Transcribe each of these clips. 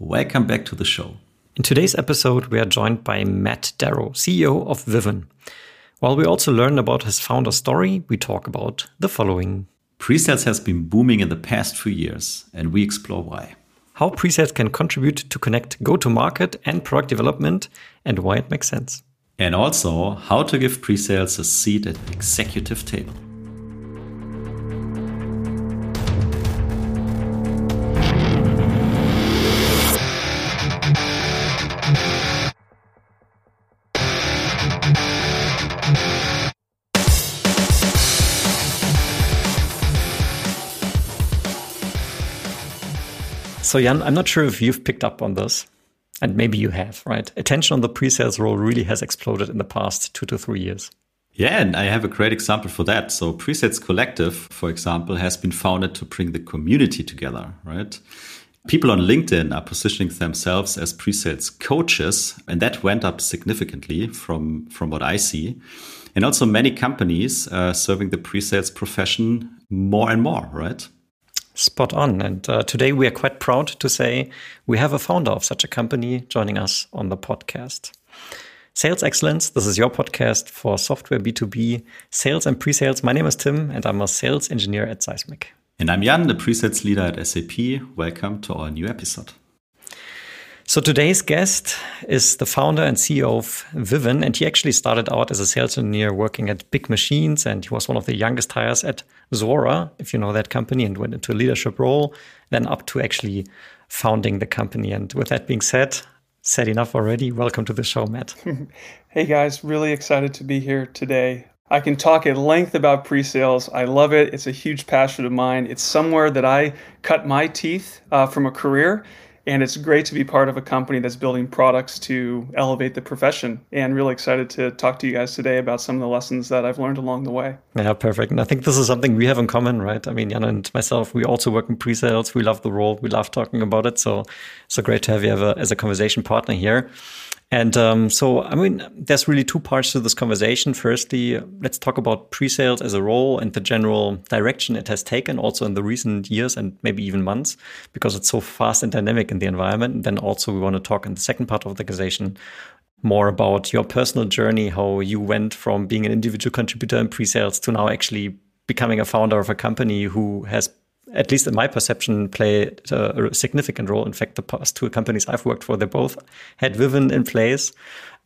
welcome back to the show. In today's episode, we are joined by Matt Darrow, CEO of Vivun. While we also learn about his founder story, we talk about the following. Presales has been booming in the past few years, and we explore why. How presales can contribute to connect go to market and product development, and why it makes sense. And also, how to give presales a seat at the executive table. So, Jan, I'm not sure if you've picked up on this, and maybe you have, right? Attention on the pre sales role really has exploded in the past two to three years. Yeah, and I have a great example for that. So, Presales Collective, for example, has been founded to bring the community together, right? People on LinkedIn are positioning themselves as pre-sales coaches, and that went up significantly from, from what I see. And also many companies uh, serving the pre-sales profession more and more, right? Spot on. And uh, today we are quite proud to say we have a founder of such a company joining us on the podcast. Sales Excellence, this is your podcast for software B2B, sales and pre sales. My name is Tim, and I'm a sales engineer at Seismic. And I'm Jan, the pre-sales leader at SAP. Welcome to our new episode. So today's guest is the founder and CEO of Vivun, and he actually started out as a sales engineer working at BigMachines, and he was one of the youngest hires at Zuora, if you know that company, and went into a leadership role, then up to actually founding the company. And with that being said, said enough already. Welcome to the show, Matt. hey guys, really excited to be here today. I can talk at length about pre-sales. I love it. It's a huge passion of mine. It's somewhere that I cut my teeth uh, from a career and it's great to be part of a company that's building products to elevate the profession. And really excited to talk to you guys today about some of the lessons that I've learned along the way. Yeah, perfect. And I think this is something we have in common, right? I mean, Jan and myself, we also work in pre-sales. We love the role. We love talking about it. So, so great to have you as a conversation partner here. And um, so, I mean, there's really two parts to this conversation. Firstly, let's talk about pre-sales as a role and the general direction it has taken also in the recent years and maybe even months, because it's so fast and dynamic in the environment. And then also we want to talk in the second part of the conversation more about your personal journey, how you went from being an individual contributor in pre-sales to now actually becoming a founder of a company who has at least in my perception, play a significant role. In fact, the past two companies I've worked for, they both had Vivun in place.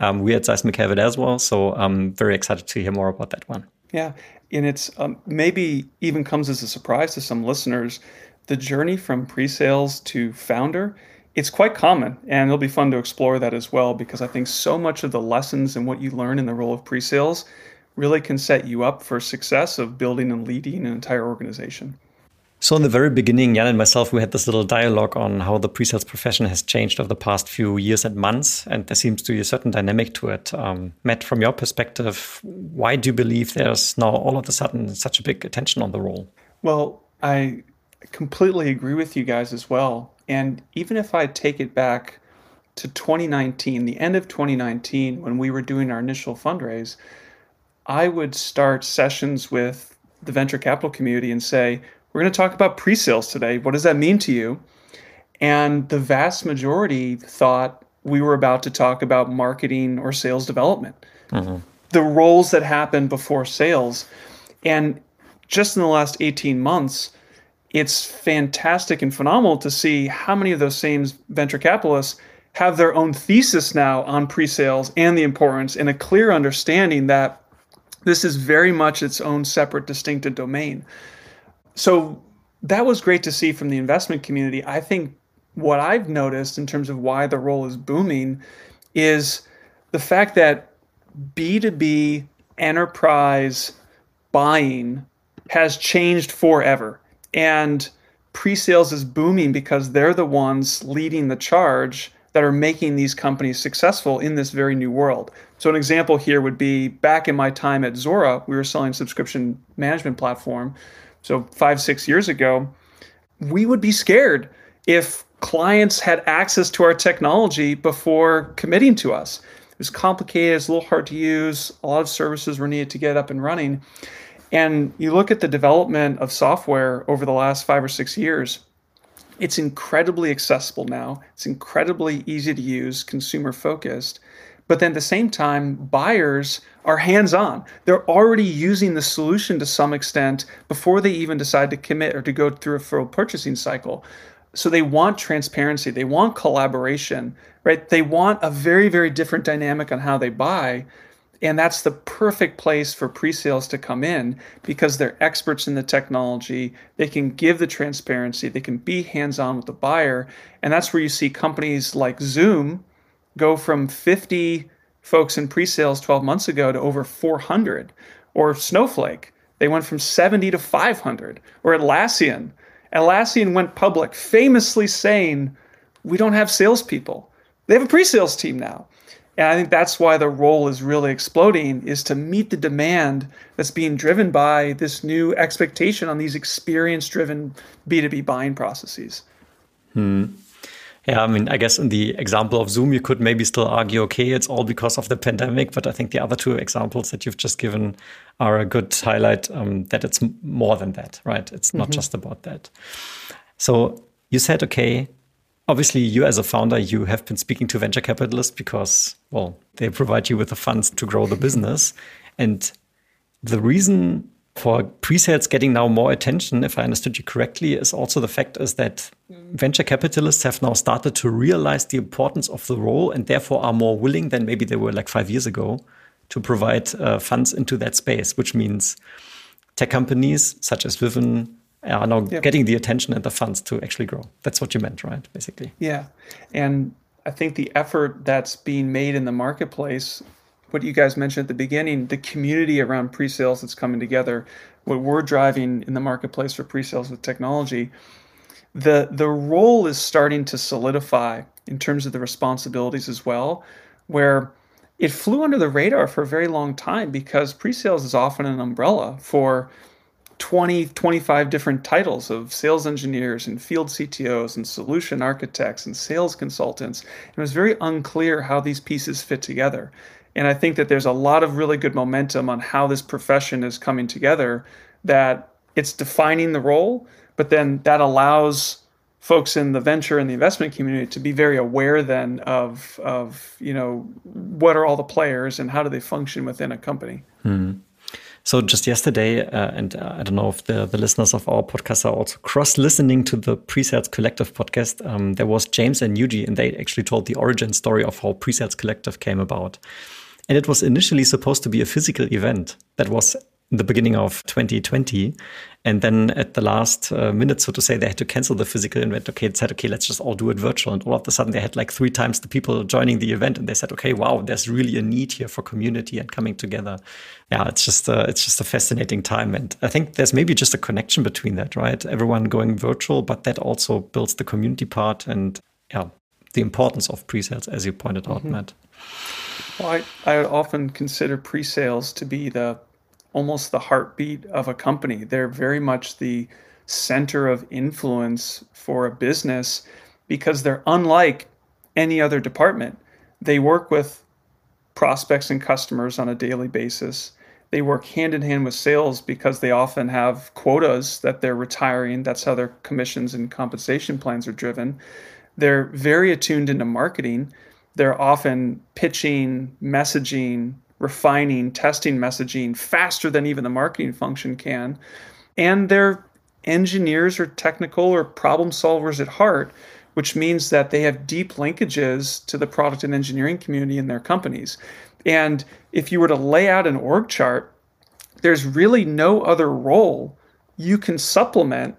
Um, we at Seismic have it as well. So I'm very excited to hear more about that one. Yeah. And it's um, maybe even comes as a surprise to some listeners. The journey from pre sales to founder, it's quite common. And it'll be fun to explore that as well because I think so much of the lessons and what you learn in the role of pre sales really can set you up for success of building and leading an entire organization. So, in the very beginning, Jan and myself, we had this little dialogue on how the pre sales profession has changed over the past few years and months, and there seems to be a certain dynamic to it. Um, Matt, from your perspective, why do you believe there's now all of a sudden such a big attention on the role? Well, I completely agree with you guys as well. And even if I take it back to 2019, the end of 2019, when we were doing our initial fundraise, I would start sessions with the venture capital community and say, we're going to talk about pre sales today. What does that mean to you? And the vast majority thought we were about to talk about marketing or sales development, mm-hmm. the roles that happen before sales. And just in the last 18 months, it's fantastic and phenomenal to see how many of those same venture capitalists have their own thesis now on pre sales and the importance and a clear understanding that this is very much its own separate, distinctive domain so that was great to see from the investment community. I think what I've noticed in terms of why the role is booming is the fact that B2B enterprise buying has changed forever. And pre sales is booming because they're the ones leading the charge that are making these companies successful in this very new world. So, an example here would be back in my time at Zuora, we were selling subscription management platform so five, six years ago, we would be scared if clients had access to our technology before committing to us. It was complicated, it's a little hard to use, a lot of services were needed to get up and running. And you look at the development of software over the last five or six years, It's incredibly accessible now. It's incredibly easy to use, consumer focused. But then at the same time, buyers are hands on. They're already using the solution to some extent before they even decide to commit or to go through a full purchasing cycle. So they want transparency, they want collaboration, right? They want a very, very different dynamic on how they buy. And that's the perfect place for pre sales to come in because they're experts in the technology. They can give the transparency, they can be hands on with the buyer. And that's where you see companies like Zoom go from 50 folks in pre sales 12 months ago to over 400, or Snowflake. They went from 70 to 500, or Atlassian. Atlassian went public, famously saying, We don't have salespeople. They have a pre sales team now. And I think that's why the role is really exploding is to meet the demand that's being driven by this new expectation on these experience driven B2B buying processes. Hmm. Yeah, I mean, I guess in the example of Zoom, you could maybe still argue, okay, it's all because of the pandemic. But I think the other two examples that you've just given are a good highlight um, that it's more than that, right? It's not mm -hmm. just about that. So you said, okay, obviously you as a founder, you have been speaking to venture capitalists because, well, they provide you with the funds to grow the business. And the reason for pre-sales getting now more attention, if I understood you correctly, is also the fact is that venture capitalists have now started to realize the importance of the role and therefore are more willing than maybe they were like five years ago to provide uh, funds into that space, which means tech companies such as Vivun are now yep. getting the attention and the funds to actually grow. That's what you meant, right? Basically. Yeah. And I think the effort that's being made in the marketplace what you guys mentioned at the beginning, the community around pre-sales that's coming together, what we're driving in the marketplace for pre-sales with technology, the the role is starting to solidify in terms of the responsibilities as well, where it flew under the radar for a very long time because pre-sales is often an umbrella for 20 25 different titles of sales engineers and field CTOs and solution architects and sales consultants. And it was very unclear how these pieces fit together. And I think that there's a lot of really good momentum on how this profession is coming together, that it's defining the role, but then that allows folks in the venture and the investment community to be very aware then of, of you know, what are all the players and how do they function within a company. Hmm. So just yesterday, uh, and uh, I don't know if the, the listeners of our podcast are also cross listening to the Presales Collective podcast. Um, there was James and Yuji, and they actually told the origin story of how Presales Collective came about. And it was initially supposed to be a physical event that was in the beginning of 2020. And then at the last uh, minute, so to say, they had to cancel the physical event. Okay, it said, okay, let's just all do it virtual. And all of a sudden, they had like three times the people joining the event, and they said, okay, wow, there's really a need here for community and coming together. Yeah, it's just uh, it's just a fascinating time, and I think there's maybe just a connection between that, right? Everyone going virtual, but that also builds the community part, and yeah, the importance of pre-sales, as you pointed out, mm -hmm. Matt. Well, I, I often consider pre-sales to be the almost the heartbeat of a company. They're very much the center of influence for a business because they're unlike any other department. They work with prospects and customers on a daily basis. They work hand in hand with sales because they often have quotas that they're retiring. That's how their commissions and compensation plans are driven. They're very attuned into marketing they're often pitching, messaging, refining, testing messaging faster than even the marketing function can. And they're engineers or technical or problem solvers at heart, which means that they have deep linkages to the product and engineering community in their companies. And if you were to lay out an org chart, there's really no other role you can supplement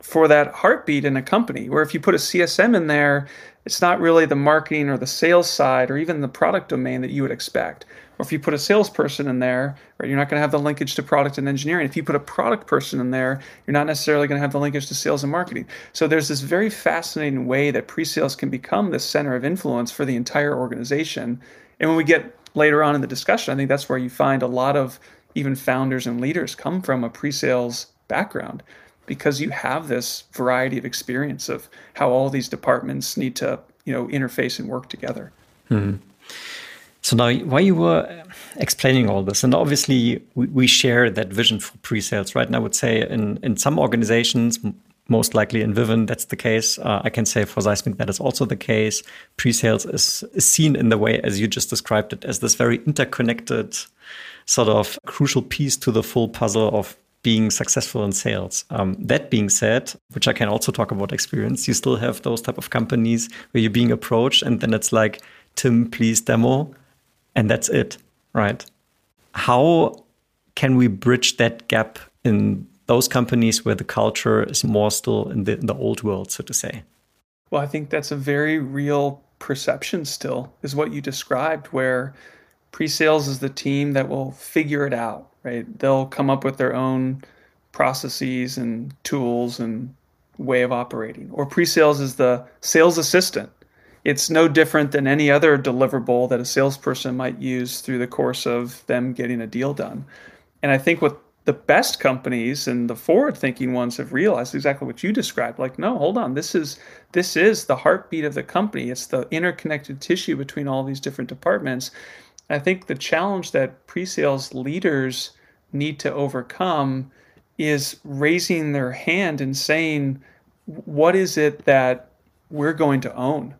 for that heartbeat in a company. Where if you put a CSM in there, it's not really the marketing or the sales side or even the product domain that you would expect. Or if you put a salesperson in there, right, you're not going to have the linkage to product and engineering. If you put a product person in there, you're not necessarily going to have the linkage to sales and marketing. So there's this very fascinating way that pre-sales can become the center of influence for the entire organization. And when we get later on in the discussion, I think that's where you find a lot of even founders and leaders come from a pre-sales background because you have this variety of experience of how all these departments need to you know interface and work together. Hmm. So now, while you were explaining all this, and obviously we, we share that vision for pre-sales, right? And I would say in in some organizations, most likely in Vivun, that's the case. Uh, I can say for Seismic, that is also the case. Pre-sales is, is seen in the way, as you just described it, as this very interconnected sort of crucial piece to the full puzzle of being successful in sales. Um, that being said, which I can also talk about experience, you still have those type of companies where you're being approached and then it's like, Tim, please demo, and that's it, right? How can we bridge that gap in those companies where the culture is more still in the, in the old world, so to say? Well, I think that's a very real perception still, is what you described, where pre sales is the team that will figure it out, right? They'll come up with their own processes and tools and way of operating. Or pre sales is the sales assistant. It's no different than any other deliverable that a salesperson might use through the course of them getting a deal done. And I think what the best companies and the forward thinking ones have realized exactly what you described like no hold on this is this is the heartbeat of the company it's the interconnected tissue between all these different departments i think the challenge that pre-sales leaders need to overcome is raising their hand and saying what is it that we're going to own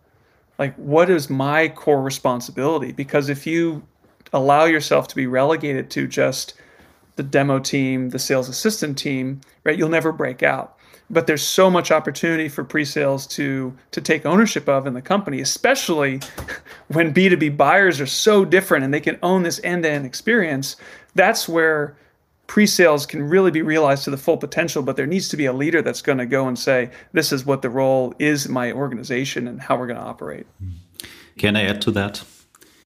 like what is my core responsibility because if you allow yourself to be relegated to just the demo team, the sales assistant team, right? You'll never break out. But there's so much opportunity for pre-sales to to take ownership of in the company, especially when B2B buyers are so different and they can own this end-to-end experience. That's where pre-sales can really be realized to the full potential, but there needs to be a leader that's going to go and say, this is what the role is in my organization and how we're going to operate. Mm-hmm. Can I add to that?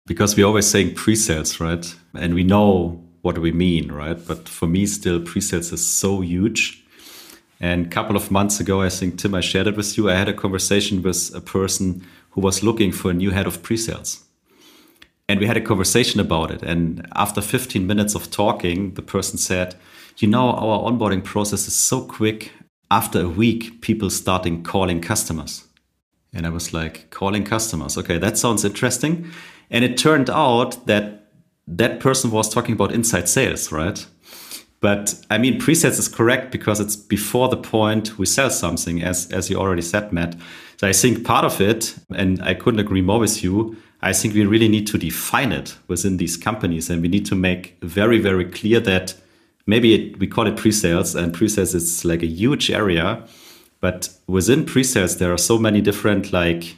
Because we're always saying pre-sales, right? And we know what we mean, right? But for me, still pre-sales is so huge. And a couple of months ago, I think Tim, I shared it with you. I had a conversation with a person who was looking for a new head of pre-sales. And we had a conversation about it. And after 15 minutes of talking, the person said, You know, our onboarding process is so quick. After a week, people starting calling customers. And I was like, Calling customers. Okay, that sounds interesting. And it turned out that that person was talking about inside sales, right? But I mean, pre-sales is correct because it's before the point we sell something, as as you already said, Matt. So I think part of it, and I couldn't agree more with you. I think we really need to define it within these companies, and we need to make very, very clear that maybe it, we call it pre-sales, and pre-sales is like a huge area, but within pre-sales there are so many different like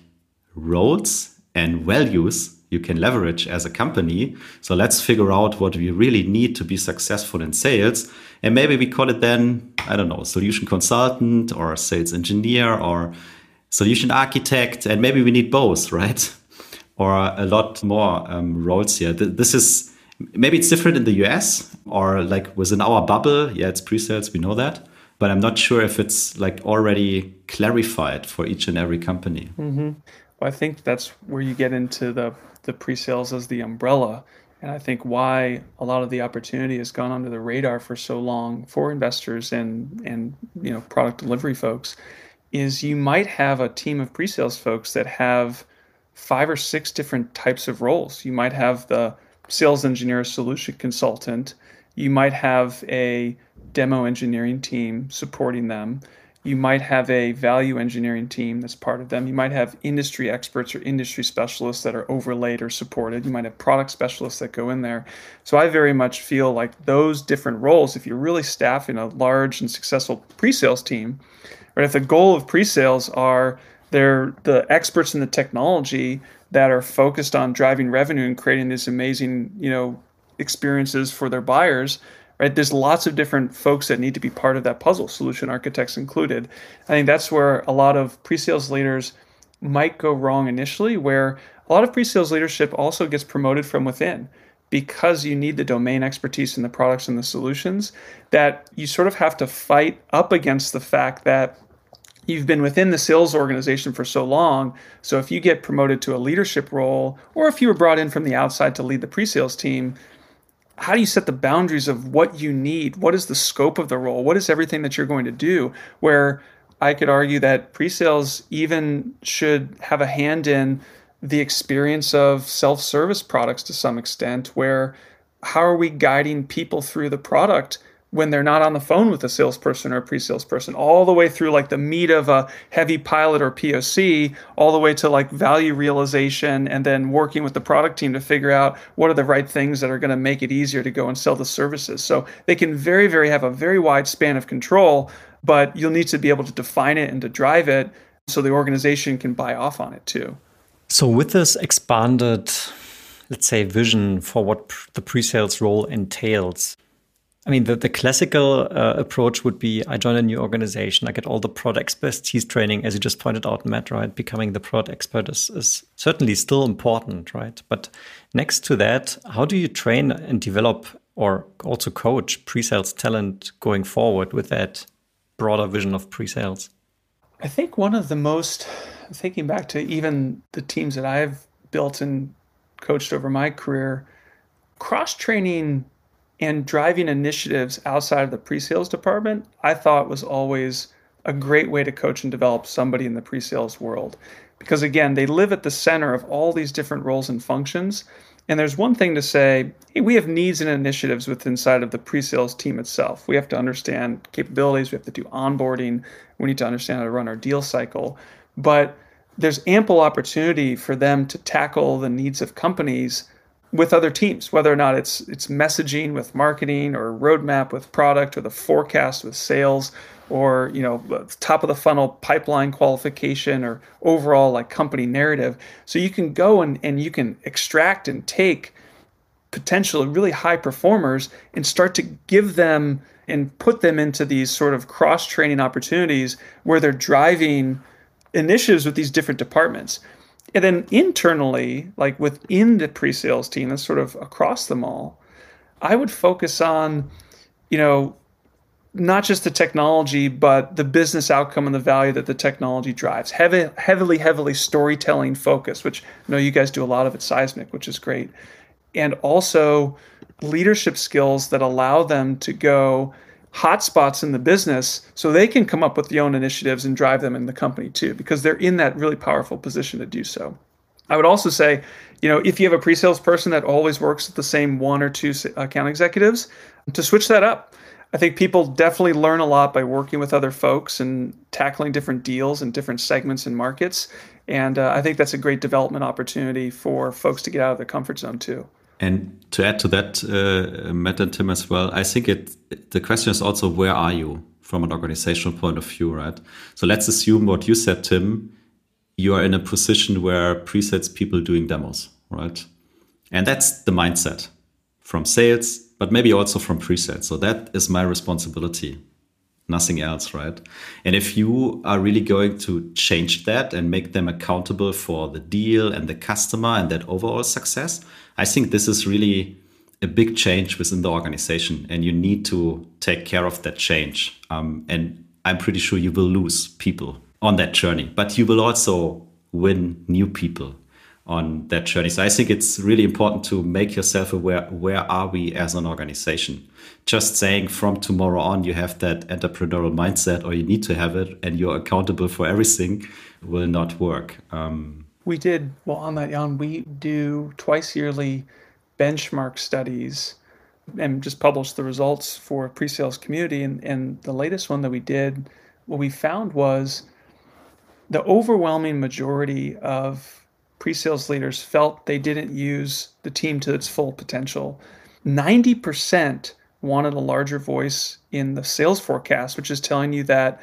roles and values you can leverage as a company. So let's figure out what we really need to be successful in sales. And maybe we call it then, I don't know, solution consultant or sales engineer or solution architect. And maybe we need both, right? Or a lot more um, roles here. This is maybe it's different in the US or like within our bubble. Yeah, it's pre sales, we know that. But I'm not sure if it's like already clarified for each and every company. Mm-hmm. Well, I think that's where you get into the the pre-sales as the umbrella. And I think why a lot of the opportunity has gone under the radar for so long for investors and and you know product delivery folks is you might have a team of pre-sales folks that have five or six different types of roles. You might have the sales engineer solution consultant. You might have a demo engineering team supporting them you might have a value engineering team that's part of them. You might have industry experts or industry specialists that are overlaid or supported. You might have product specialists that go in there. So I very much feel like those different roles, if you're really staffing a large and successful pre-sales team, right, if the goal of pre-sales are they're the experts in the technology that are focused on driving revenue and creating these amazing, you know, experiences for their buyers, right? There's lots of different folks that need to be part of that puzzle, solution architects included. I think that's where a lot of pre-sales leaders might go wrong initially, where a lot of pre-sales leadership also gets promoted from within because you need the domain expertise in the products and the solutions that you sort of have to fight up against the fact that you've been within the sales organization for so long. So if you get promoted to a leadership role, or if you were brought in from the outside to lead the pre-sales team, how do you set the boundaries of what you need? What is the scope of the role? What is everything that you're going to do? Where I could argue that pre-sales even should have a hand in the experience of self-service products to some extent where how are we guiding people through the product when they're not on the phone with a salesperson or a pre-salesperson all the way through like the meat of a heavy pilot or POC all the way to like value realization and then working with the product team to figure out what are the right things that are going to make it easier to go and sell the services. So they can very very have a very wide span of control but you'll need to be able to define it and to drive it so the organization can buy off on it too. So with this expanded let's say vision for what the pre-sales role entails I mean, the, the classical uh, approach would be I join a new organization, I get all the product expertise training, as you just pointed out, Matt, right? Becoming the product expert is, is certainly still important, right? But next to that, how do you train and develop or also coach pre sales talent going forward with that broader vision of pre sales? I think one of the most, thinking back to even the teams that I've built and coached over my career, cross training and driving initiatives outside of the pre-sales department i thought was always a great way to coach and develop somebody in the pre-sales world. Because again they live at the center of all these different roles and functions. And there's one thing to say hey we have needs and initiatives within inside of the pre-sales team itself. We have to understand capabilities we have to do onboarding we need to understand how to run our deal cycle. But there's ample opportunity for them to tackle the needs of companies with other teams, whether or not it's it's messaging with marketing or roadmap with product or the forecast with sales or you know top of the funnel pipeline qualification or overall like company narrative. So you can go and, and you can extract and take potentially really high performers and start to give them and put them into these sort of cross training opportunities where they're driving initiatives with these different departments. And then internally, like within the pre-sales team, that's sort of across them all, I would focus on, you know, not just the technology, but the business outcome and the value that the technology drives. Heavy, heavily, heavily storytelling focus, which I know you guys do a lot of at Seismic, which is great. And also leadership skills that allow them to go hotspots in the business so they can come up with their own initiatives and drive them in the company too, because they're in that really powerful position to do so. I would also say, you know, if you have a pre-sales person that always works with the same one or two account executives, to switch that up. I think people definitely learn a lot by working with other folks and tackling different deals and different segments and markets. And uh, I think that's a great development opportunity for folks to get out of their comfort zone too. And to add to that, uh, Matt and Tim as well, I think it the question is also where are you from an organizational point of view, right? So let's assume what you said, Tim. You are in a position where pre-sales people doing demos, right? And that's the mindset from sales, but maybe also from pre-sales. So that is my responsibility nothing else, right? And if you are really going to change that and make them accountable for the deal and the customer and that overall success, I think this is really a big change within the organization, and you need to take care of that change. Um, and I'm pretty sure you will lose people on that journey, but you will also win new people on that journey. So I think it's really important to make yourself aware where are we as an organization. Just saying from tomorrow on you have that entrepreneurial mindset or you need to have it and you're accountable for everything will not work. Um, we did well on that, Jan. We do twice yearly benchmark studies and just publish the results for pre-sales community. And, and the latest one that we did, what we found was the overwhelming majority of pre-sales leaders felt they didn't use the team to its full potential. 90% wanted a larger voice in the sales forecast, which is telling you that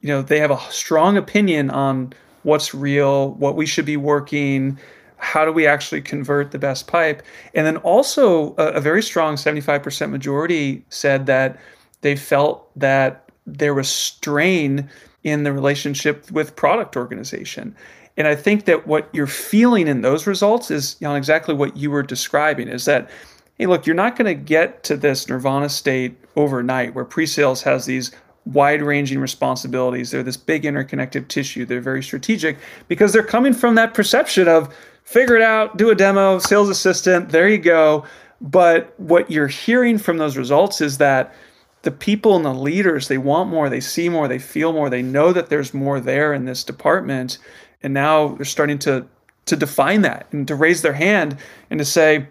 you know they have a strong opinion on what's real, what we should be working, how do we actually convert the best pipe? And then also a, a very strong 75% majority said that they felt that there was strain in the relationship with product organization. And I think that what you're feeling in those results is you know, exactly what you were describing is that, hey, look, you're not going to get to this nirvana state overnight where pre-sales has these wide ranging responsibilities. They're this big interconnected tissue. They're very strategic because they're coming from that perception of figure it out, do a demo, sales assistant, there you go. But what you're hearing from those results is that the people and the leaders, they want more, they see more, they feel more, they know that there's more there in this department. And now they're starting to to define that and to raise their hand and to say,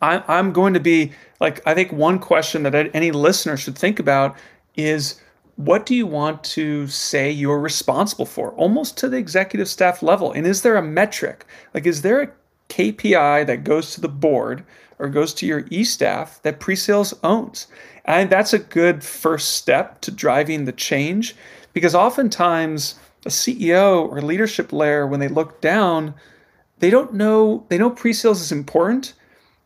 I, I'm going to be like, I think one question that any listener should think about is what do you want to say you're responsible for, almost to the executive staff level? And is there a metric? Like, is there a KPI that goes to the board or goes to your e staff that pre sales owns? And that's a good first step to driving the change because oftentimes a CEO or leadership layer, when they look down, they don't know, they know pre sales is important,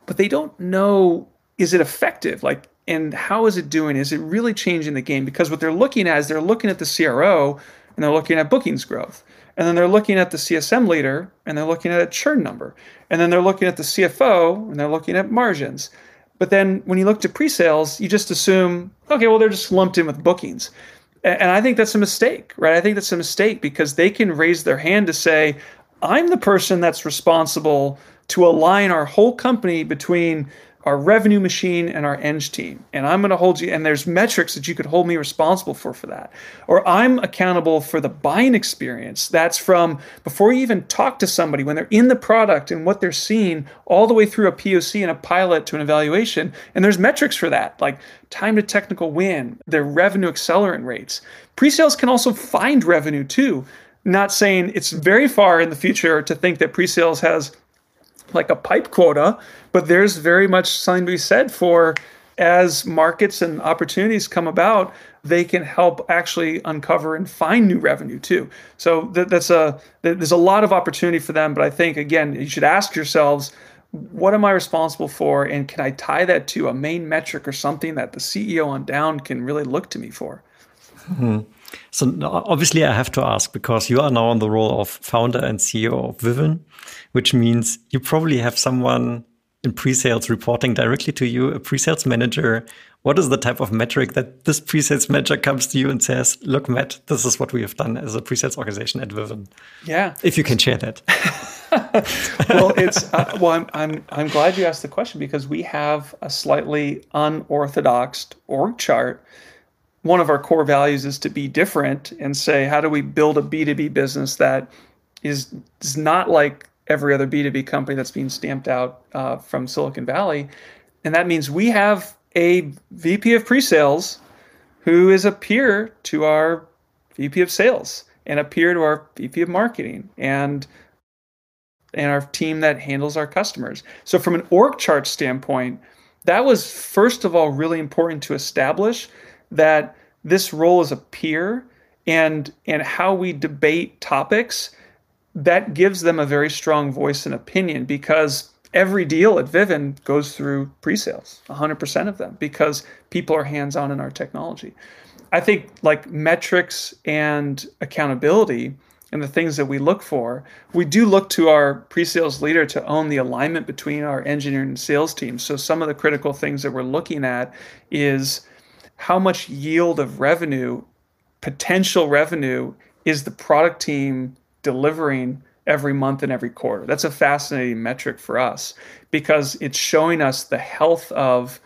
but they don't know is it effective? Like, and how is it doing? Is it really changing the game? Because what they're looking at is they're looking at the CRO and they're looking at bookings growth. And then they're looking at the CSM leader and they're looking at a churn number. And then they're looking at the CFO and they're looking at margins. But then when you look to pre sales, you just assume, okay, well, they're just lumped in with bookings. And I think that's a mistake, right? I think that's a mistake because they can raise their hand to say, I'm the person that's responsible to align our whole company between our revenue machine and our eng team. And i'm going to hold you and there's metrics that you could hold me responsible for for that. Or i'm accountable for the buying experience that's from before you even talk to somebody when they're in the product and what they're seeing all the way through a poc and a pilot to an evaluation. And there's metrics for that like time to technical win their revenue accelerant rates. Pre-sales can also find revenue too. Not saying it's very far in the future to think that pre-sales has like a pipe quota, but there's very much something to be said for as markets and opportunities come about, they can help actually uncover and find new revenue too. So that's a there's a lot of opportunity for them. But I think again, you should ask yourselves, what am I responsible for, and can I tie that to a main metric or something that the CEO on down can really look to me for? Hmm. So obviously, I have to ask because you are now in the role of founder and CEO of Vivun, which means you probably have someone in pre-sales reporting directly to you, a pre-sales manager. What is the type of metric that this pre-sales manager comes to you and says, "Look, Matt, this is what we have done as a pre-sales organization at Vivun." Yeah, if you can share that. well, it's uh, well, I'm, I'm I'm glad you asked the question because we have a slightly unorthodox org chart one of our core values is to be different and say, how do we build a B2B business that is, is not like every other B2B company that's being stamped out uh, from Silicon Valley? And that means we have a VP of pre sales who is a peer to our VP of sales and a peer to our VP of marketing and and our team that handles our customers. So from an org chart standpoint, that was first of all really important to establish that this role as a peer and and how we debate topics that gives them a very strong voice and opinion because every deal at Vivun goes through pre-sales 100% of them because people are hands-on in our technology. I think like metrics and accountability and the things that we look for we do look to our pre-sales leader to own the alignment between our engineering and sales teams so some of the critical things that we're looking at is how much yield of revenue, potential revenue, is the product team delivering every month and every quarter? That's a fascinating metric for us because it's showing us the health of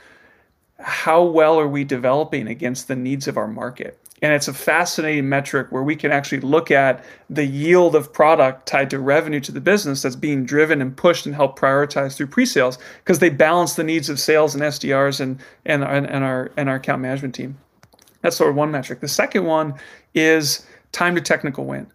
how well are we developing against the needs of our market. And it's a fascinating metric where we can actually look at the yield of product tied to revenue to the business that's being driven and pushed and helped prioritize through pre-sales because they balance the needs of sales and SDRs and, and, and, our, and our account management team. That's sort of one metric. The second one is time to technical win.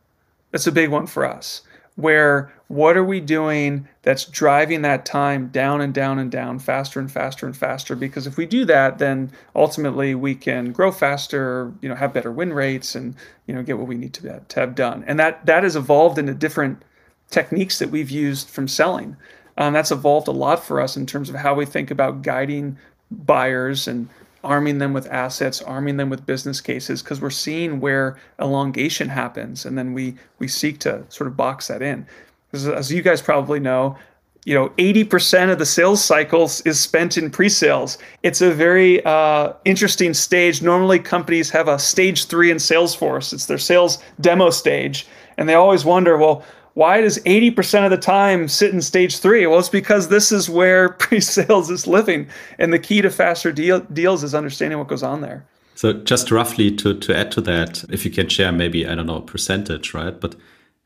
That's a big one for us where what are we doing that's driving that time down and down and down faster and faster and faster? Because if we do that then ultimately we can grow faster you know have better win rates and you know get what we need to, to have done. And that that has evolved into different techniques that we've used from selling. Um, that's evolved a lot for us in terms of how we think about guiding buyers and arming them with assets, arming them with business cases, because we're seeing where elongation happens, and then we we seek to sort of box that in. Because as you guys probably know, you know, 80% of the sales cycles is spent in pre-sales. It's a very uh, interesting stage. Normally, companies have a stage three in Salesforce. It's their sales demo stage, and they always wonder, well why does 80% of the time sit in stage three? Well, it's because this is where pre sales is living. And the key to faster deal, deals is understanding what goes on there. So, just roughly to, to add to that, if you can share maybe, I don't know, a percentage, right? But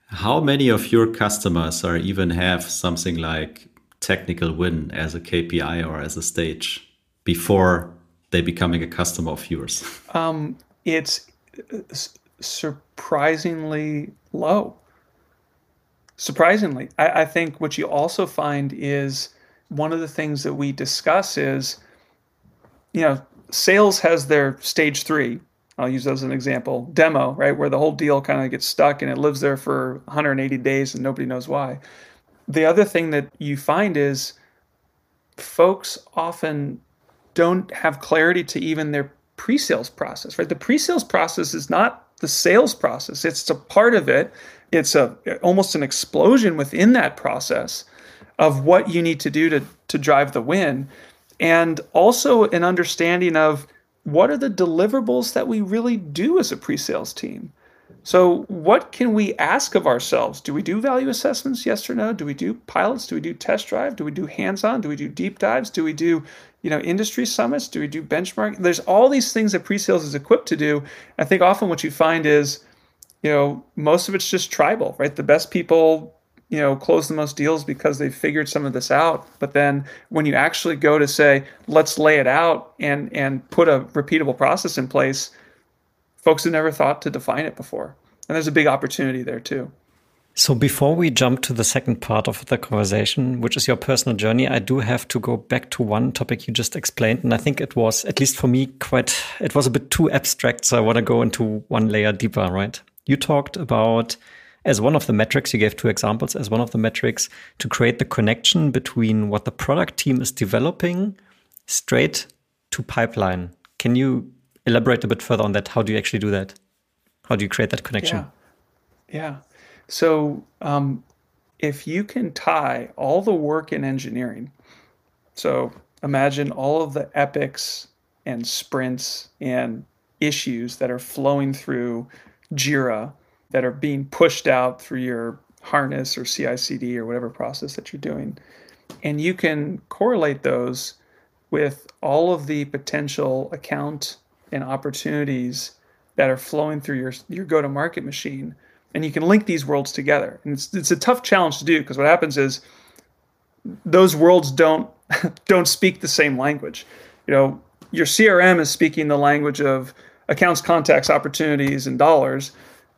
how many of your customers are even have something like technical win as a KPI or as a stage before they becoming a customer of yours? Um, it's surprisingly low. Surprisingly, I, I think what you also find is one of the things that we discuss is, you know, sales has their stage three. I'll use those as an example. Demo, right, where the whole deal kind of gets stuck and it lives there for 180 days and nobody knows why. The other thing that you find is folks often don't have clarity to even their pre-sales process, right? The pre-sales process is not the sales process. It's a part of it. It's a almost an explosion within that process of what you need to do to to drive the win and also an understanding of what are the deliverables that we really do as a pre-sales team. So, what can we ask of ourselves? Do we do value assessments? Yes or no? Do we do pilots? Do we do test drive? Do we do hands-on? Do we do deep dives? Do we do, you know, industry summits? Do we do benchmark? There's all these things that pre-sales is equipped to do. I think often what you find is, you know, most of it's just tribal, right? The best people you know close the most deals because they've figured some of this out. But then when you actually go to say let's lay it out and and put a repeatable process in place folks have never thought to define it before. And there's a big opportunity there too. So before we jump to the second part of the conversation which is your personal journey i do have to go back to one topic you just explained. And i think it was at least for me quite it was a bit too abstract. So i want to go into one layer deeper right you talked about as one of the metrics, you gave two examples as one of the metrics to create the connection between what the product team is developing straight to pipeline. Can you elaborate a bit further on that? How do you actually do that? How do you create that connection? Yeah. yeah. So, um, if you can tie all the work in engineering, so imagine all of the epics and sprints and issues that are flowing through Jira that are being pushed out through your harness or CI/CD or whatever process that you're doing, and you can correlate those with all of the potential account and opportunities that are flowing through your your go-to-market machine, and you can link these worlds together. And it's it's a tough challenge to do because what happens is those worlds don't don't speak the same language. You know, your CRM is speaking the language of accounts, contacts, opportunities, and dollars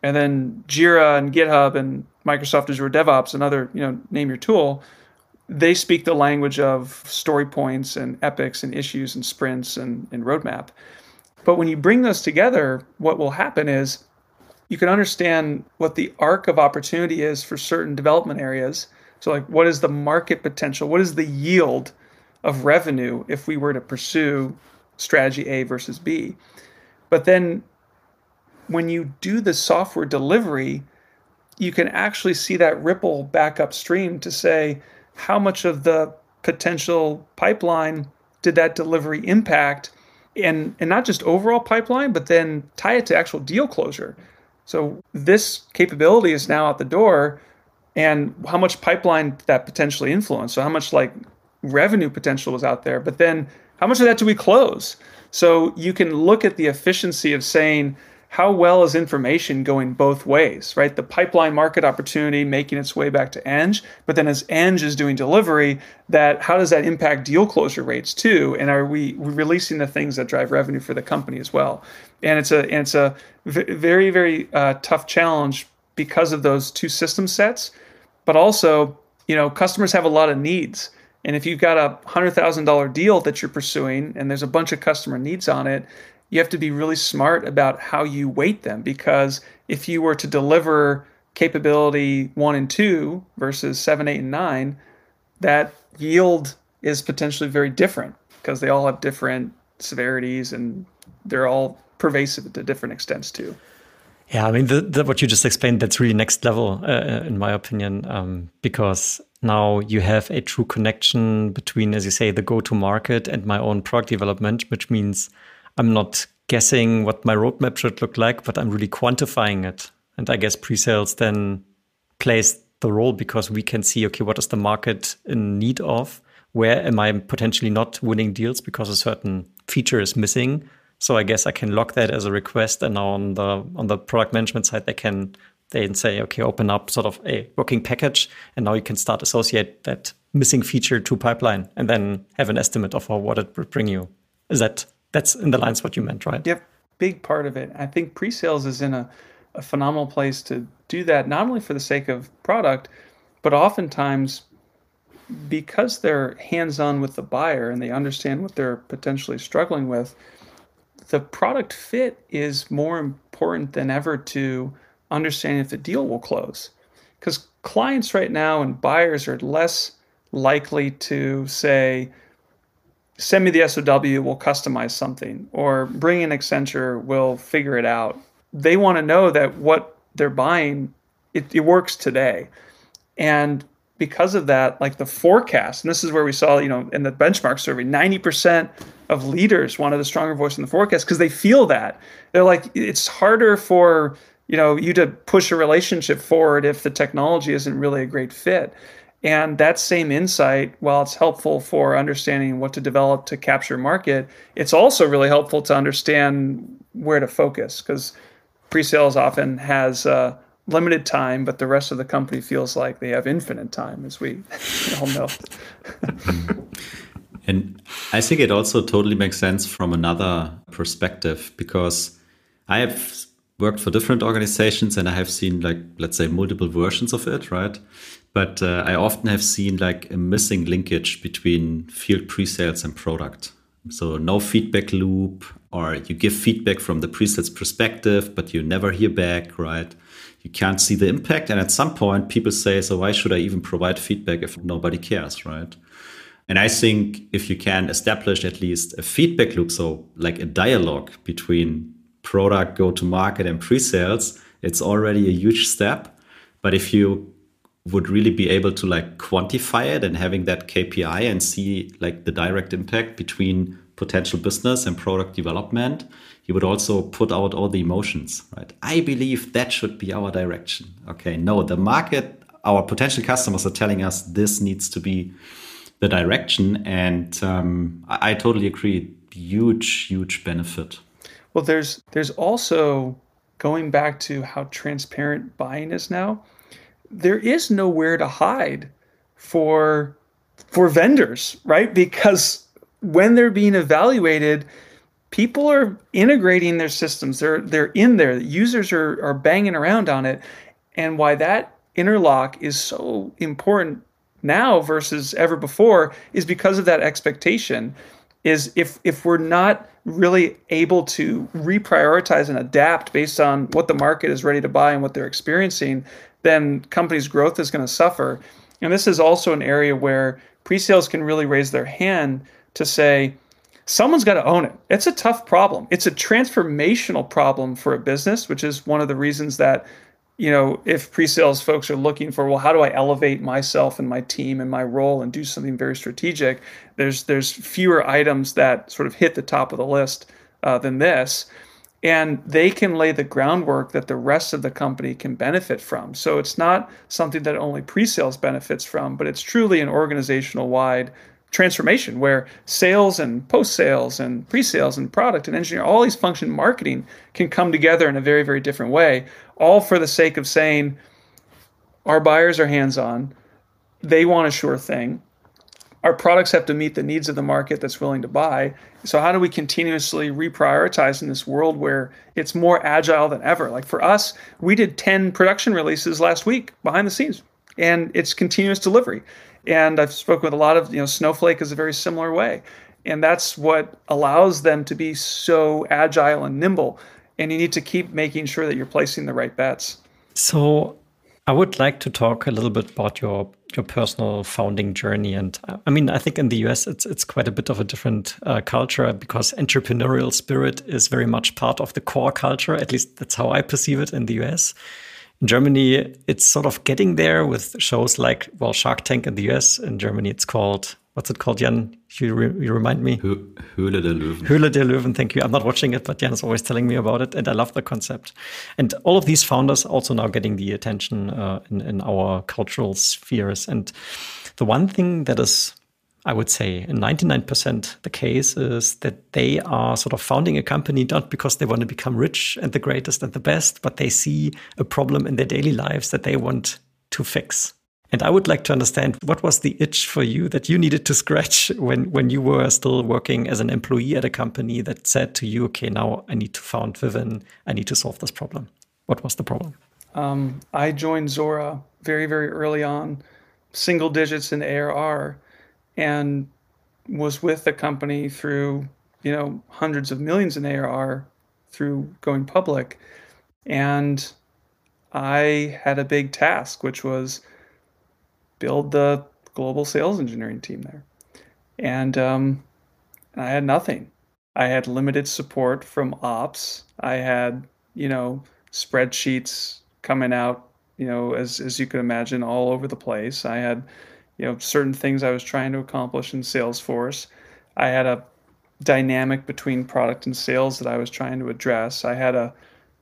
and then Jira and GitHub and Microsoft Azure DevOps and other, you know, name your tool, they speak the language of story points and epics and issues and sprints and, and roadmap. But when you bring those together, what will happen is you can understand what the arc of opportunity is for certain development areas. So, like, what is the market potential? What is the yield of revenue if we were to pursue strategy A versus B? But then when you do the software delivery, you can actually see that ripple back upstream to say how much of the potential pipeline did that delivery impact. And and not just overall pipeline but then tie it to actual deal closure. So this capability is now out the door and how much pipeline that potentially influenced so how much like revenue potential was out there? But then how much of that do we close so you can look at the efficiency of saying how well is information going both ways, right? The pipeline market opportunity making its way back to Eng, but then as Eng is doing delivery, that how does that impact deal closure rates too? And are we releasing the things that drive revenue for the company as well? And it's a and it's a very very uh, tough challenge because of those two system sets, but also you know customers have a lot of needs. And if you've got a hundred thousand dollar deal that you're pursuing, and there's a bunch of customer needs on it, you have to be really smart about how you weight them because if you were to deliver capability one and two versus seven, eight, and nine, that yield is potentially very different because they all have different severities and they're all pervasive to different extents too. Yeah, I mean, the, the, what you just explained, that's really next level, uh, uh, in my opinion, um, because now you have a true connection between, as you say, the go to market and my own product development, which means I'm not guessing what my roadmap should look like, but I'm really quantifying it. And I guess pre-sales then plays the role because we can see, okay, what is the market in need of? Where am I potentially not winning deals because a certain feature is missing? So I guess I can log that as a request, and now on the on the product management side, they can They can say, okay, open up sort of a working package, and now you can start associate that missing feature to pipeline, and then have an estimate of what it would bring you. Is that that's in the lines what you meant, right? Yep, big part of it. I think pre-sales is in a, a phenomenal place to do that, not only for the sake of product, but oftentimes because they're hands-on with the buyer and they understand what they're potentially struggling with the product fit is more important than ever to understanding if the deal will close. Because clients right now and buyers are less likely to say send me the sow we'll customize something or bring in accenture we'll figure it out. They want to know that what they're buying it, it works today. And because of that, like the forecast, and this is where we saw, you know, in the benchmark survey, 90% of leaders wanted a stronger voice in the forecast because they feel that. They're like, it's harder for, you know, you to push a relationship forward if the technology isn't really a great fit. And that same insight, while it's helpful for understanding what to develop to capture market, it's also really helpful to understand where to focus because pre-sales often has uh, limited time, but the rest of the company feels like they have infinite time, as we all know. and I think it also totally makes sense from another perspective because I have worked for different organizations and I have seen like let's say multiple versions of it, right? But uh, I often have seen like a missing linkage between field pre-sales and product. So no feedback loop, or you give feedback from the pre-sales perspective, but you never hear back, right? You can't see the impact. And at some point, people say, so why should I even provide feedback if nobody cares, right? And I think if you can establish at least a feedback loop, so like a dialogue between product, go to market, and pre sales, it's already a huge step. But if you would really be able to like quantify it and having that KPI and see like the direct impact between potential business and product development, he would also put out all the emotions, right? I believe that should be our direction. Okay, no, the market, our potential customers are telling us this needs to be the direction. And um, I, I totally agree. Huge, huge benefit. Well, there's there's also going back to how transparent buying is now. There is nowhere to hide for for vendors, right? Because when they're being evaluated, people are integrating their systems. They're they're in there. Users are are banging around on it, and why that interlock is so important now versus ever before is because of that expectation. Is if if we're not really able to reprioritize and adapt based on what the market is ready to buy and what they're experiencing, then companies' growth is going to suffer. And this is also an area where pre-sales can really raise their hand to say, someone's got to own it. It's a tough problem. It's a transformational problem for a business, which is one of the reasons that, you know, if pre-sales folks are looking for, well, how do I elevate myself and my team and my role and do something very strategic? There's there's fewer items that sort of hit the top of the list uh, than this. And they can lay the groundwork that the rest of the company can benefit from. So it's not something that only pre sales benefits from, but it's truly an organizational wide transformation where sales and post sales and pre sales and product and engineering, all these function marketing can come together in a very, very different way, all for the sake of saying our buyers are hands on, they want a sure thing. Our products have to meet the needs of the market that's willing to buy. So, how do we continuously reprioritize in this world where it's more agile than ever? Like for us, we did 10 production releases last week behind the scenes, and it's continuous delivery. And I've spoken with a lot of, you know, Snowflake is a very similar way. And that's what allows them to be so agile and nimble. And you need to keep making sure that you're placing the right bets. So I would like to talk a little bit about your your personal founding journey. And I mean, I think in the US it's it's quite a bit of a different uh, culture because entrepreneurial spirit is very much part of the core culture. At least that's how I perceive it in the US. In Germany, it's sort of getting there with shows like, well, Shark Tank in the US. In Germany, it's called, what's it called, Jan? You, re you remind me? Höhle der Löwen. Höhle der Löwen, thank you. I'm not watching it, but Jan is always telling me about it, and I love the concept. And all of these founders also now getting the attention uh, in, in our cultural spheres. And the one thing that is I would say in 99% the case is that they are sort of founding a company not because they want to become rich and the greatest and the best, but they see a problem in their daily lives that they want to fix. And I would like to understand what was the itch for you that you needed to scratch when, when you were still working as an employee at a company that said to you, okay, now I need to found Vivun, I need to solve this problem. What was the problem? Um, I joined Zuora very, very early on, single digits in ARR, and was with the company through, you know, hundreds of millions in ARR through going public. And I had a big task, which was build the global sales engineering team there. And um, I had nothing. I had limited support from ops. I had, you know, spreadsheets coming out, you know, as as you can imagine, all over the place. I had, you know, certain things I was trying to accomplish in Salesforce. I had a dynamic between product and sales that I was trying to address. I had a,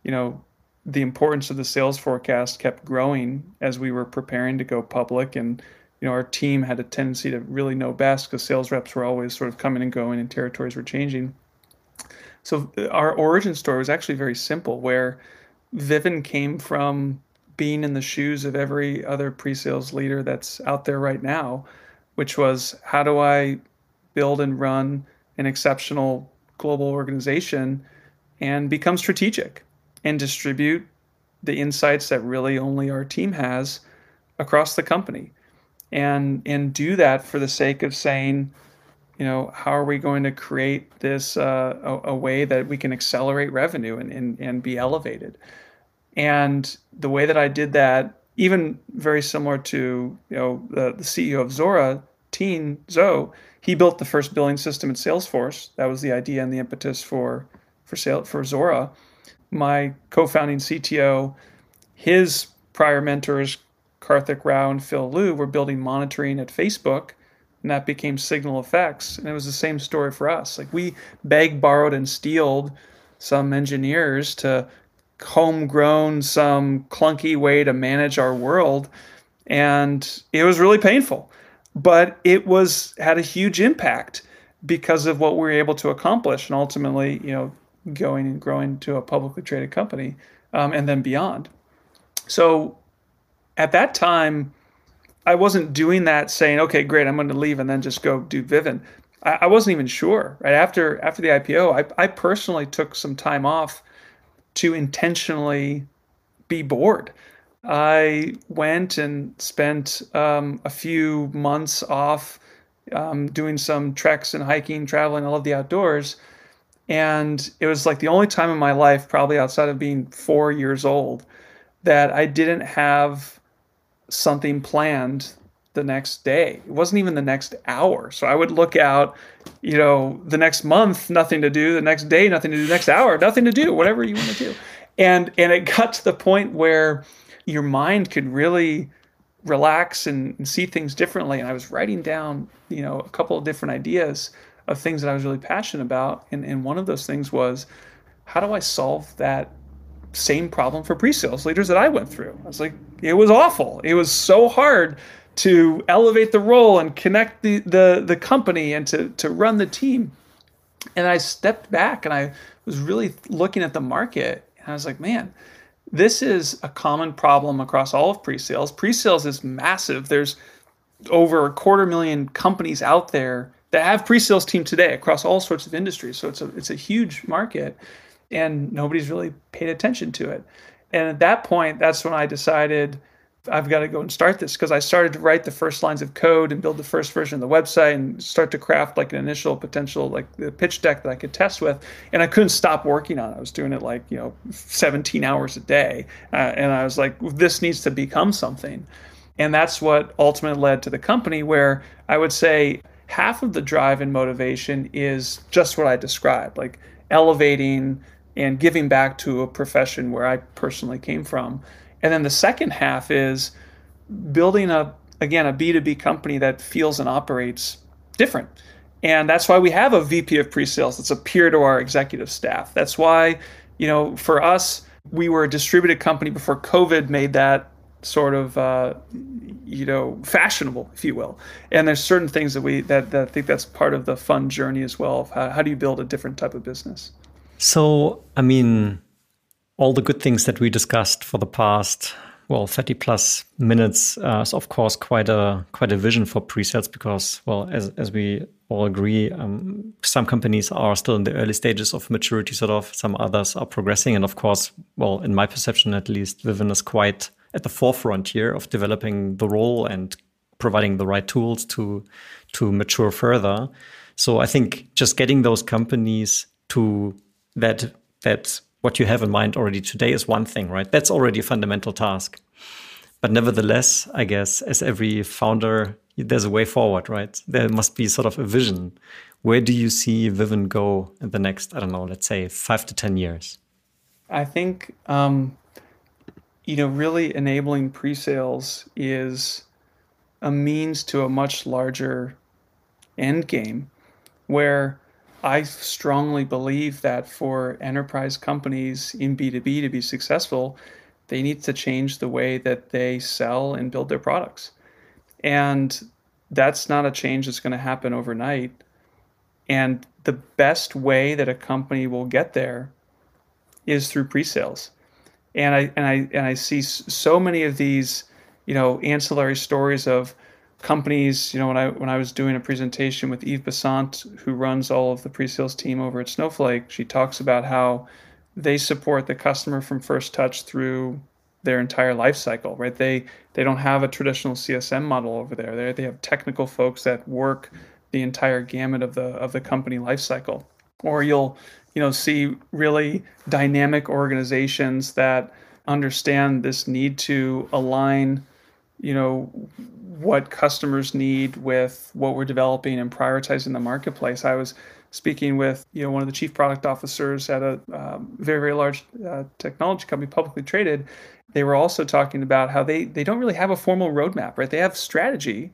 you know, the importance of the sales forecast kept growing as we were preparing to go public and you know our team had a tendency to really know best because sales reps were always sort of coming and going and territories were changing so our origin story was actually very simple where Vivun came from being in the shoes of every other pre-sales leader that's out there right now which was how do i build and run an exceptional global organization and become strategic and distribute the insights that really only our team has across the company? And and do that for the sake of saying you know how are we going to create this uh, a, a, way that we can accelerate revenue and, and, and be elevated and the way that i did that even very similar to you know the, the ceo of Zuora, Tien Tzuo he built the first billing system at salesforce that was the idea and the impetus for for sale for zuora my co-founding CTO, his prior mentors, Karthik Rao and Phil Liu, were building monitoring at Facebook, and that became SignalFx. And it was the same story for us. Like we begged, borrowed, and stealed some engineers to homegrown some clunky way to manage our world, and it was really painful. But it was had a huge impact because of what we were able to accomplish, and ultimately, you know, going and growing to a publicly traded company um, and then beyond. So at that time, I wasn't doing that saying, okay, great, I'm going to leave and then just go do Vivun. I, I wasn't even sure. Right after after the IPO, I, I personally took some time off to intentionally be bored. I went and spent um, a few months off um, doing some treks and hiking, traveling. all of the outdoors and it was like the only time in my life, probably outside of being four years old, that I didn't have something planned the next day. It wasn't even the next hour. So I would look out, you know, the next month, nothing to do, the next day, nothing to do, the next hour, nothing to do, whatever you want to do. And and it got to the point where your mind could really relax and, and see things differently. And I was writing down, you know, a couple of different ideas of things that I was really passionate about. And, and one of those things was how do I solve that same problem for pre-sales leaders that I went through? I was like, it was awful. It was so hard to elevate the role and connect the the, the company and to, to run the team. And I stepped back and I was really looking at the market and I was like, man, this is a common problem across all of pre-sales. Pre-sales is massive. There's over a quarter million companies out there that have pre-sales team today across all sorts of industries. So it's a it's a huge market, and nobody's really paid attention to it. And at that point, that's when I decided I've got to go and start this because I started to write the first lines of code and build the first version of the website and start to craft like an initial potential like the pitch deck that I could test with. And I couldn't stop working on it. I was doing it like you know 17 hours a day, uh, and I was like, this needs to become something. And that's what ultimately led to the company where I would say half of the drive and motivation is just what I described, like elevating and giving back to a profession where I personally came from. And then the second half is building a again a B2B company that feels and operates different. And that's why we have a VP of pre-sales that's a peer to our executive staff. That's why, you know, for us, we were a distributed company before COVID made that sort of uh, you know fashionable, if you will. And there's certain things that we that, that I think that's part of the fun journey as well. How, how do you build a different type of business? So I mean, all the good things that we discussed for the past well 30 plus minutes uh, is of course quite a quite a vision for pre-sales because well as as we all agree um, some companies are still in the early stages of maturity sort of some others are progressing. And of course well in my perception at least Vivun is quite at the forefront here of developing the role and providing the right tools to to mature further. So i think just getting those companies to that that what you have in mind already today is one thing, right? That's already a fundamental task. But nevertheless, I guess as every founder, there's a way forward, right? There must be sort of a vision. Where do you see Vivun go in the next, I don't know, let's say five to 10 years? I think, um, you know, really enabling pre sales is a means to a much larger end game where I strongly believe that for enterprise companies in B2B to be successful, they need to change the way that they sell and build their products. And that's not a change that's going to happen overnight. And the best way that a company will get there is through pre-sales. And I and I and I see so many of these, you know, ancillary stories of companies, you know, when I when I was doing a presentation with Eve Besant, who runs all of the pre-sales team over at Snowflake, she talks about how they support the customer from first touch through their entire life cycle, right? They they don't have a traditional CSM model over there. They they have technical folks that work the entire gamut of the of the company life cycle. Or you'll you know see really dynamic organizations that understand this need to align you know what customers need with what we're developing and prioritizing the marketplace. I was speaking with you know one of the chief product officers at a um, very very large uh, technology company, publicly traded. They were also talking about how they they don't really have a formal roadmap, right? They have strategy,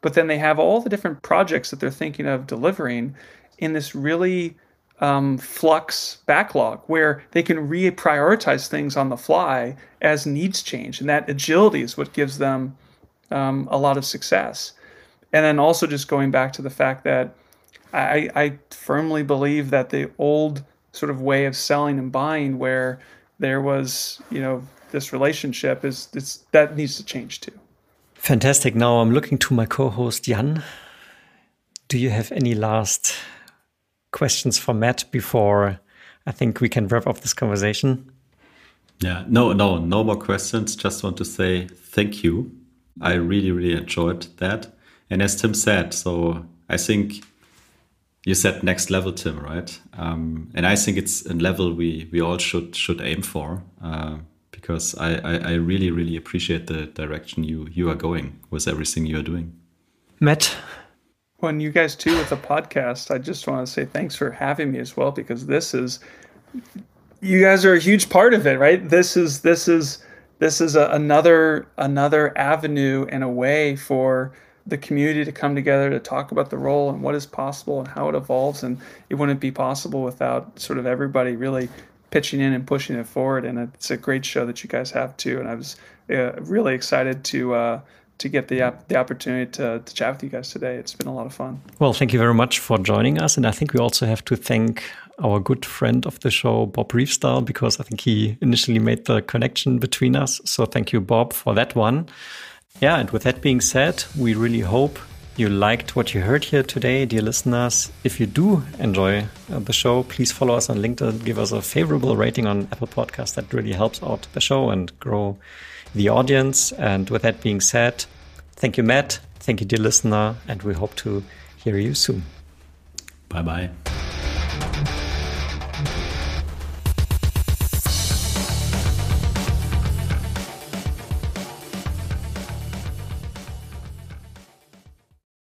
but then they have all the different projects that they're thinking of delivering in this really um, flux backlog where they can reprioritize things on the fly as needs change, and that agility is what gives them um, a lot of success. And then also just going back to the fact that I, I firmly believe that the old sort of way of selling and buying, where there was you know this relationship, is it's, that needs to change too. Fantastic. Now I'm looking to my co-host Jan. Do you have any last questions for Matt before I think we can wrap up this conversation? Yeah, no, no, no more questions. Just want to say thank you. I really, really enjoyed that. And as Tim said, so I think you said next level, Tim, right? Um, and I think it's a level we we all should should aim for uh, because I, I, I really, really appreciate the direction you you are going with everything you are doing. Matt, when you guys too with the podcast, I just want to say thanks for having me as well because this is you guys are a huge part of it, right? This is this is this is a, another another avenue and a way for the community to come together to talk about the role and what is possible and how it evolves and it wouldn't be possible without sort of everybody really pitching in and pushing it forward and it's a great show that you guys have too and I was uh, really excited to uh, to get the the opportunity to, to chat with you guys today. It's been a lot of fun. Well, thank you very much for joining us, and I think we also have to thank our good friend of the show, Bob Reefstyle, because I think he initially made the connection between us. So thank you, Bob, for that one. Yeah, and with that being said, we really hope you liked what you heard here today, dear listeners. If you do enjoy uh, the show, please follow us on LinkedIn, give us a favorable rating on Apple Podcast. That really helps out the show and grow the audience. And with that being said, thank you, Matt. Thank you, dear listener. And we hope to hear you soon. Bye bye.